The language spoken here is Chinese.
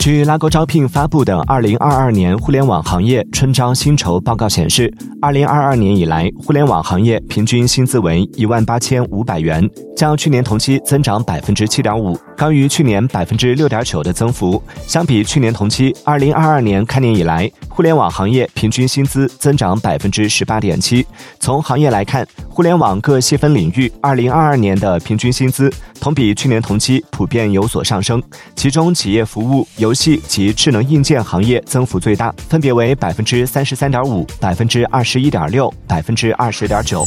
据拉勾招聘发布的《二零二二年互联网行业春招薪酬报告》显示，二零二二年以来，互联网行业平均薪资为一万八千五百元，较去年同期增长百分之七点五，高于去年百分之六点九的增幅。相比去年同期，二零二二年开年以来，互联网行业平均薪资增长百分之十八点七。从行业来看，互联网各细分领域二零二二年的平均薪资同比去年同期普遍有所上升，其中企业服务、游戏及智能硬件行业增幅最大，分别为百分之三十三点五、百分之二十一点六、百分之二十点九。